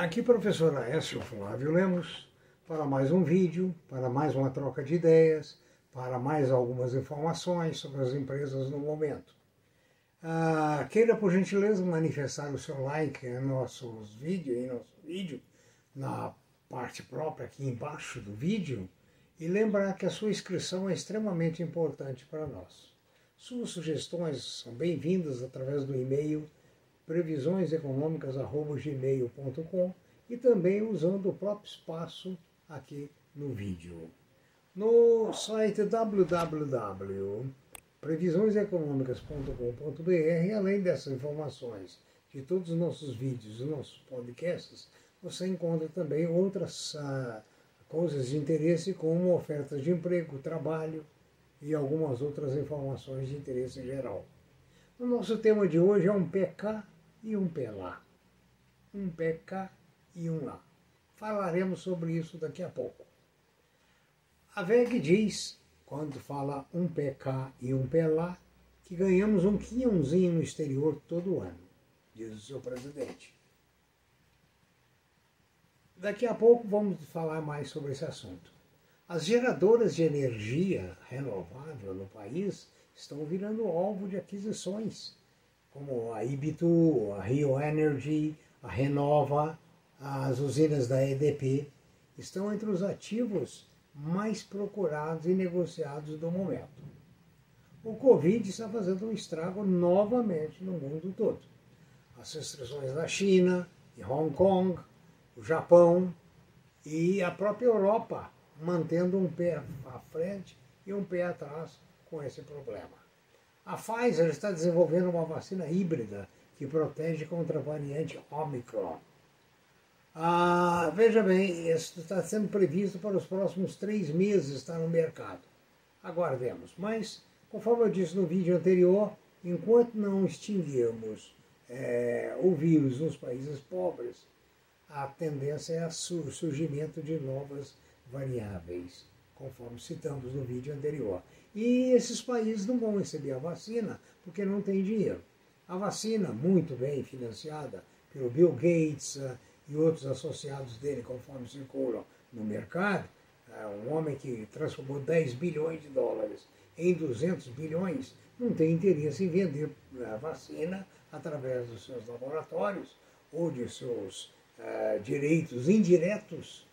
Aqui, professor Aécio Flávio Lemos, para mais um vídeo, para mais uma troca de ideias, para mais algumas informações sobre as empresas no momento. Ah, queira, por gentileza, manifestar o seu like em nossos vídeos, em nosso vídeo, na parte própria aqui embaixo do vídeo, e lembrar que a sua inscrição é extremamente importante para nós. Suas sugestões são bem-vindas através do e-mail previsioneseconômicas.gmail.com e também usando o próprio espaço aqui no vídeo. No site www.previsioneseconômicas.com.br, além dessas informações de todos os nossos vídeos e nossos podcasts, você encontra também outras uh, coisas de interesse, como ofertas de emprego, trabalho e algumas outras informações de interesse geral. O nosso tema de hoje é um PK e um pé lá. Um pé cá e um lá. Falaremos sobre isso daqui a pouco. A VEG diz, quando fala um pé cá e um pé lá, que ganhamos um quinhãozinho no exterior todo ano, diz o seu presidente. Daqui a pouco vamos falar mais sobre esse assunto. As geradoras de energia renovável no país estão virando alvo de aquisições como a Ibitu, a Rio Energy, a Renova, as usinas da EDP, estão entre os ativos mais procurados e negociados do momento. O Covid está fazendo um estrago novamente no mundo todo. As restrições na China, em Hong Kong, o Japão e a própria Europa mantendo um pé à frente e um pé atrás com esse problema. A Pfizer está desenvolvendo uma vacina híbrida que protege contra a variante Omicron. Ah, veja bem, isso está sendo previsto para os próximos três meses estar no mercado. Aguardemos. Mas, conforme eu disse no vídeo anterior, enquanto não extinguirmos é, o vírus nos países pobres, a tendência é o surgimento de novas variáveis, conforme citamos no vídeo anterior. E esses países não vão receber a vacina porque não tem dinheiro. A vacina, muito bem financiada pelo Bill Gates uh, e outros associados dele, conforme circulam no mercado, uh, um homem que transformou 10 bilhões de dólares em 200 bilhões, não tem interesse em vender a vacina através dos seus laboratórios ou de seus uh, direitos indiretos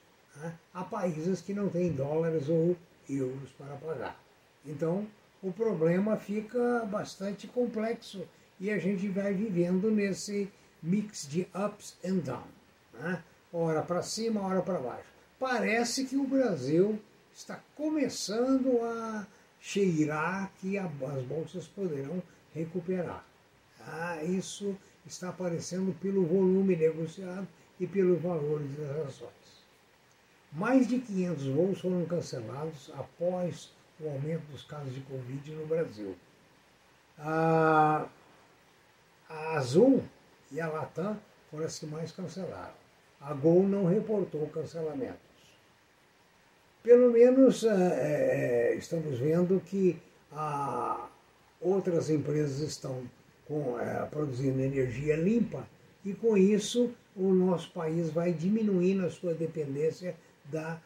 a países que não têm dólares ou euros para pagar. Então, o problema fica bastante complexo e a gente vai vivendo nesse mix de ups and downs. Né? Hora para cima, hora para baixo. Parece que o Brasil está começando a cheirar que as bolsas poderão recuperar. Ah, isso está aparecendo pelo volume negociado e pelos valores das ações. Mais de 500 voos foram cancelados após o aumento dos casos de Covid no Brasil. A, Azul e a Latam foram as que mais cancelaram. A Gol não reportou cancelamentos. Pelo menos é, estamos vendo que a, outras empresas estão com, é, produzindo energia limpa e com isso o nosso país vai diminuindo a sua dependência da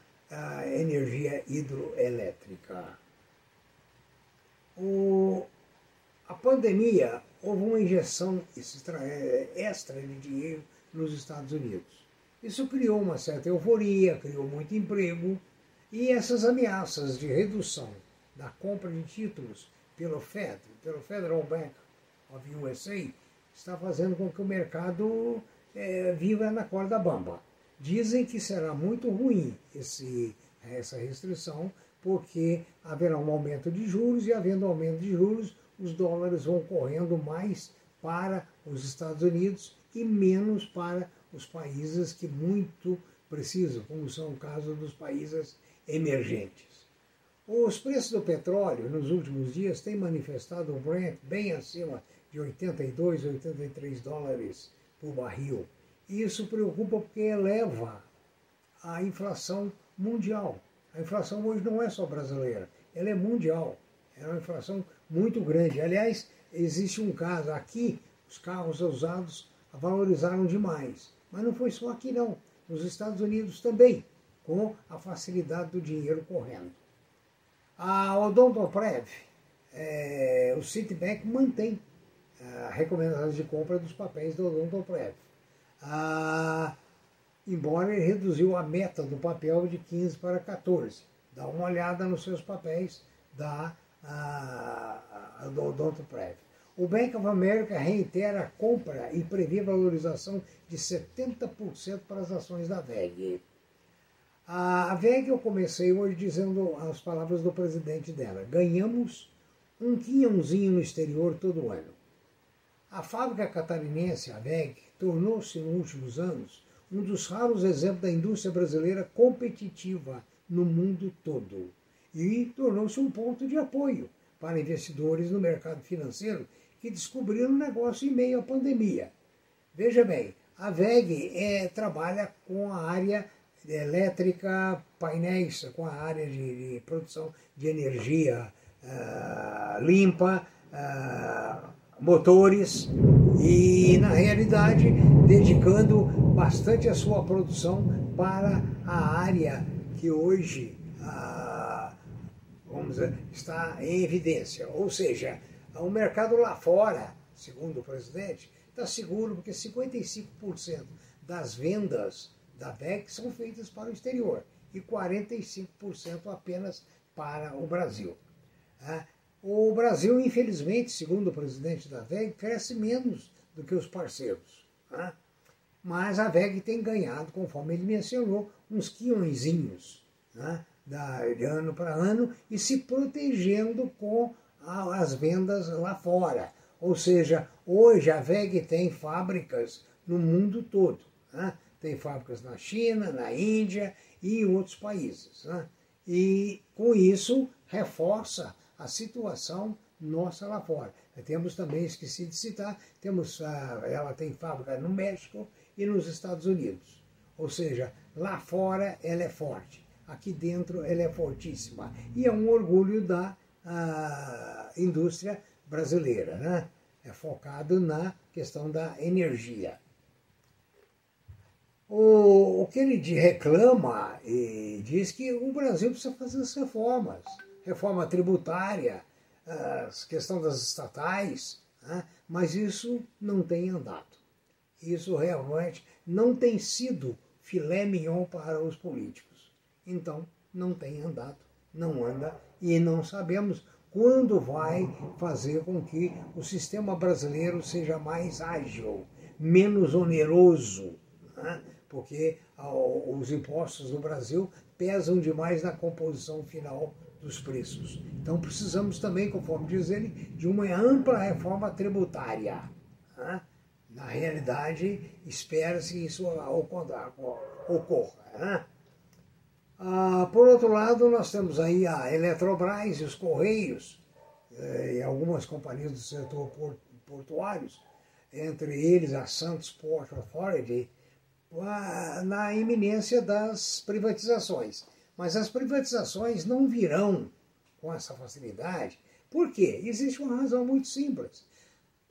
energia hidroelétrica o, a pandemia houve uma injeção extra, é, extra de dinheiro nos Estados Unidos. Isso criou uma certa euforia, criou muito emprego, e essas ameaças de redução da compra de títulos pelo Fed, pelo Federal Bank of USA, está fazendo com que o mercado é, viva na corda bamba. Dizem que será muito ruim esse, essa restrição, porque haverá um aumento de juros e, havendo aumento de juros, os dólares vão correndo mais para os Estados Unidos e menos para os países que muito precisam, como são o caso dos países emergentes. Os preços do petróleo nos últimos dias têm manifestado o Brent bem acima de 82, 83 dólares por barril. Isso preocupa porque eleva a inflação mundial. A inflação hoje não é só brasileira, ela é mundial. É uma inflação muito grande. Aliás, existe um caso aqui, os carros usados valorizaram demais. Mas não foi só aqui não, nos Estados Unidos também, com a facilidade do dinheiro correndo. A Odontoprev, é, o Citibank mantém a recomendação de compra dos papéis do Odontoprev. Ah, embora ele reduziu a meta do papel de 15 para 14. Dá uma olhada nos seus papéis da a, a, do Odontoprev. O Bank of America reitera a compra e prevê valorização de 70% para as ações da VEG. A VEG eu comecei hoje dizendo as palavras do presidente dela. Ganhamos um quinhãozinho no exterior todo ano. A fábrica catarinense, a VEG, tornou-se nos últimos anos um dos raros exemplos da indústria brasileira competitiva no mundo todo e tornou-se um ponto de apoio para investidores no mercado financeiro que descobriram o negócio em meio à pandemia. Veja bem, a VEG é, trabalha com a área elétrica, painéis, com a área de, de produção de energia uh, limpa, uh, motores e, na realidade, dedicando bastante a sua produção para a área que hoje uh, vamos dizer, está em evidência. Ou seja, o mercado lá fora, segundo o presidente, está seguro porque 55% das vendas da VEC são feitas para o exterior e 45% apenas para o Brasil. Né? O Brasil, infelizmente, segundo o presidente da VEG, cresce menos do que os parceiros. Né? Mas a VEG tem ganhado, conforme ele mencionou, uns quilhõezinhos né? de ano para ano e se protegendo com as vendas lá fora. Ou seja, hoje a VEG tem fábricas no mundo todo. Né? Tem fábricas na China, na Índia e em outros países. Né? E com isso reforça a situação nossa lá fora. Temos também, esqueci de citar, temos, ah, ela tem fábrica no México e nos Estados Unidos. Ou seja, lá fora ela é forte, aqui dentro ela é fortíssima. E é um orgulho da ah, indústria brasileira, né? É focado na questão da energia. O, o Kennedy reclama e diz que o Brasil precisa fazer as reformas reforma tributária, a questão das estatais, né? mas isso não tem andado. Isso realmente não tem sido filé mignon para os políticos. Então, não tem andado, não anda e não sabemos quando vai fazer com que o sistema brasileiro seja mais ágil, menos oneroso, né? porque os impostos no Brasil pesam demais na composição final dos preços. Então precisamos também, conforme diz ele, de uma ampla reforma tributária. Né? Na realidade, espera-se que isso ocorra. Né? Ah, por outro lado, nós temos aí a Eletrobras e os Correios, eh, e algumas companhias do setor portuários, entre eles a Santos Port Authority, na iminência das privatizações. Mas as privatizações não virão com essa facilidade. Por quê? Existe uma razão muito simples.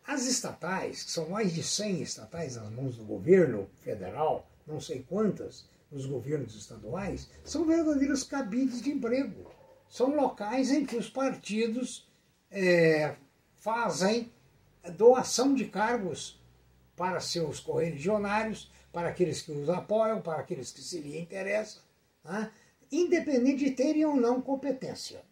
As estatais, que são mais de 100 estatais nas mãos do governo federal, não sei quantas, nos governos estaduais, são verdadeiros cabides de emprego. São locais em que os partidos é, fazem doação de cargos para seus correligionários, para aqueles que os apoiam, para aqueles que se lhe interessam. Né? Independente de terem ou não competência.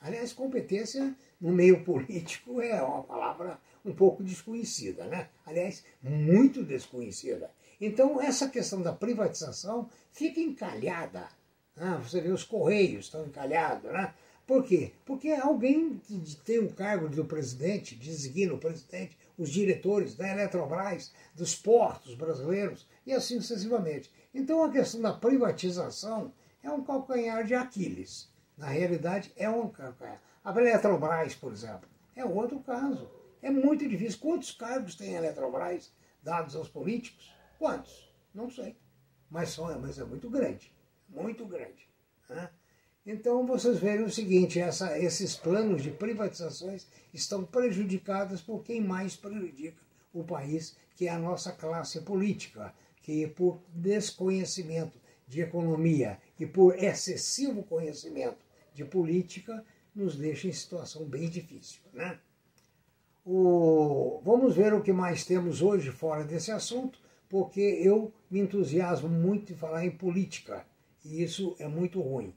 Aliás, competência no meio político é uma palavra um pouco desconhecida, né? Aliás, muito desconhecida. Então, essa questão da privatização fica encalhada. Né? Você vê os Correios estão encalhados, né? Por quê? Porque alguém que tem o cargo do presidente, designa o presidente, os diretores da Eletrobras, dos portos brasileiros e assim sucessivamente. Então a questão da privatização é um calcanhar de Aquiles. Na realidade, é um calcanhar. A Eletrobras, por exemplo, é outro caso. É muito difícil. Quantos cargos tem a Eletrobras dados aos políticos? Quantos? Não sei. Mas, são, mas é muito grande. Muito grande. Né? Então vocês veem o seguinte, essa, esses planos de privatizações estão prejudicados por quem mais prejudica o país, que é a nossa classe política, que por desconhecimento de economia e por excessivo conhecimento de política nos deixa em situação bem difícil. Né? O... Vamos ver o que mais temos hoje fora desse assunto, porque eu me entusiasmo muito em falar em política e isso é muito ruim.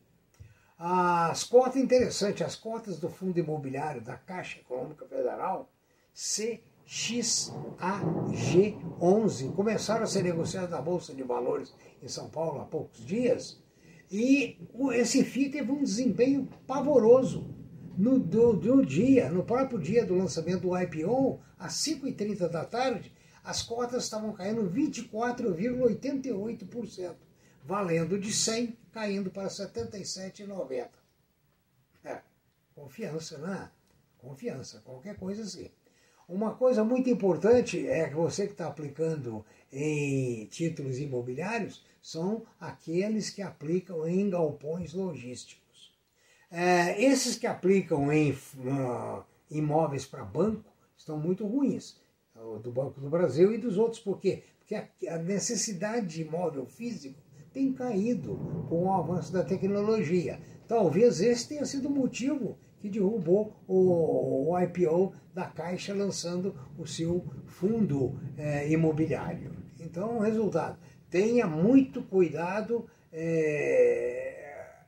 As cotas, interessante, as cotas do Fundo Imobiliário da Caixa Econômica Federal, CXAG11, começaram a ser negociadas na Bolsa de Valores em São Paulo há poucos dias, e esse FII teve um desempenho pavoroso. No, do, do dia, no próprio dia do lançamento do IPO, às 5h30 da tarde, as cotas estavam caindo 24,88%, valendo de 100, caindo para 77,90. É, confiança, né? Confiança, qualquer coisa assim. Uma coisa muito importante é que você que está aplicando em títulos imobiliários são aqueles que aplicam em galpões logísticos. É, esses que aplicam em uh, imóveis para banco estão muito ruins, do Banco do Brasil e dos outros. Por quê? Porque a, a necessidade de imóvel físico tem caído com o avanço da tecnologia. Talvez esse tenha sido o motivo que derrubou o, o IPO da Caixa lançando o seu fundo é, imobiliário. Então, resultado, tenha muito cuidado é,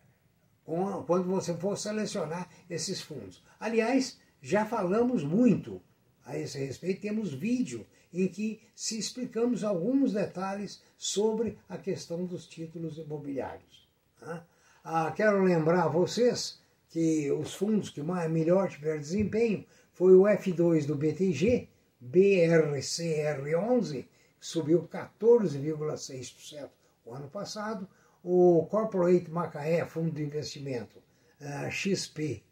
com, quando você for selecionar esses fundos. Aliás, já falamos muito a esse respeito, temos vídeo em que se explicamos alguns detalhes sobre a questão dos títulos imobiliários. Tá? Ah, quero lembrar a vocês que os fundos que mais, melhor tiveram desempenho foi o F2 do BTG, BRCR11, que subiu 14,6% o ano passado, o Corporate Macaé, fundo de investimento, uh, XP,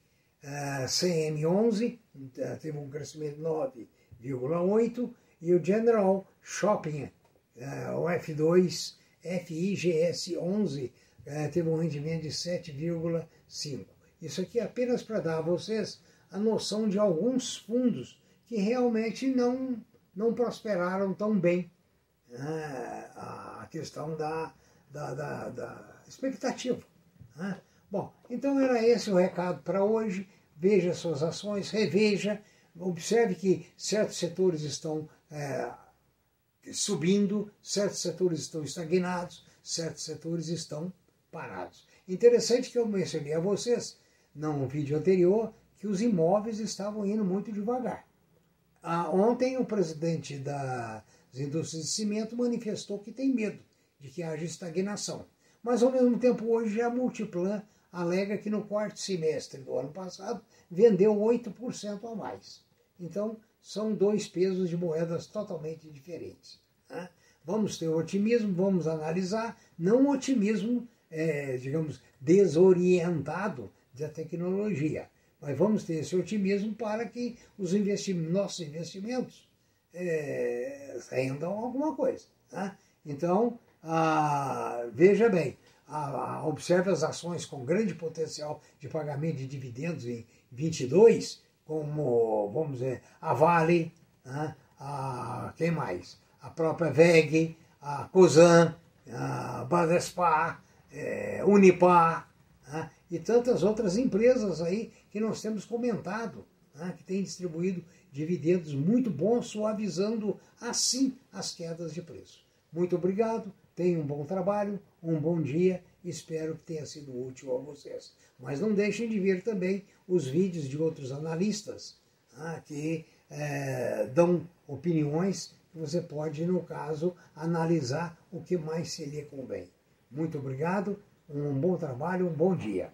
uh, CM11, uh, teve um crescimento de 9,8%, e o General Shopping, o F2, FIGS11, teve um rendimento de 7,5%. Isso aqui é apenas para dar a vocês a noção de alguns fundos que realmente não, não prosperaram tão bem. Né? A questão da, da, da, da expectativa. Né? Bom, então era esse o recado para hoje. Veja suas ações, reveja, observe que certos setores estão é, subindo, certos setores estão estagnados, certos setores estão parados. Interessante que eu mencionei a vocês no vídeo anterior, que os imóveis estavam indo muito devagar. Ah, ontem, o presidente das indústrias de cimento manifestou que tem medo de que haja estagnação. Mas, ao mesmo tempo, hoje a Multiplan alega que no quarto semestre do ano passado vendeu 8% a mais. Então, são dois pesos de moedas totalmente diferentes. Né? Vamos ter otimismo, vamos analisar, não otimismo, é, digamos, desorientado, da tecnologia. Mas vamos ter esse otimismo para que os investimentos, nossos investimentos é, rendam alguma coisa. Né? Então, ah, veja bem, ah, observe as ações com grande potencial de pagamento de dividendos em 22, como, vamos dizer, a Vale, né? a, quem mais? A própria VEG, a COSAN, a Badespar, é, Unipar? E tantas outras empresas aí que nós temos comentado, né? que têm distribuído dividendos muito bons, suavizando assim as quedas de preço. Muito obrigado, tenham um bom trabalho, um bom dia, espero que tenha sido útil a vocês. Mas não deixem de ver também os vídeos de outros analistas né? que é, dão opiniões que você pode, no caso, analisar o que mais se lhe convém. Muito obrigado, um bom trabalho, um bom dia.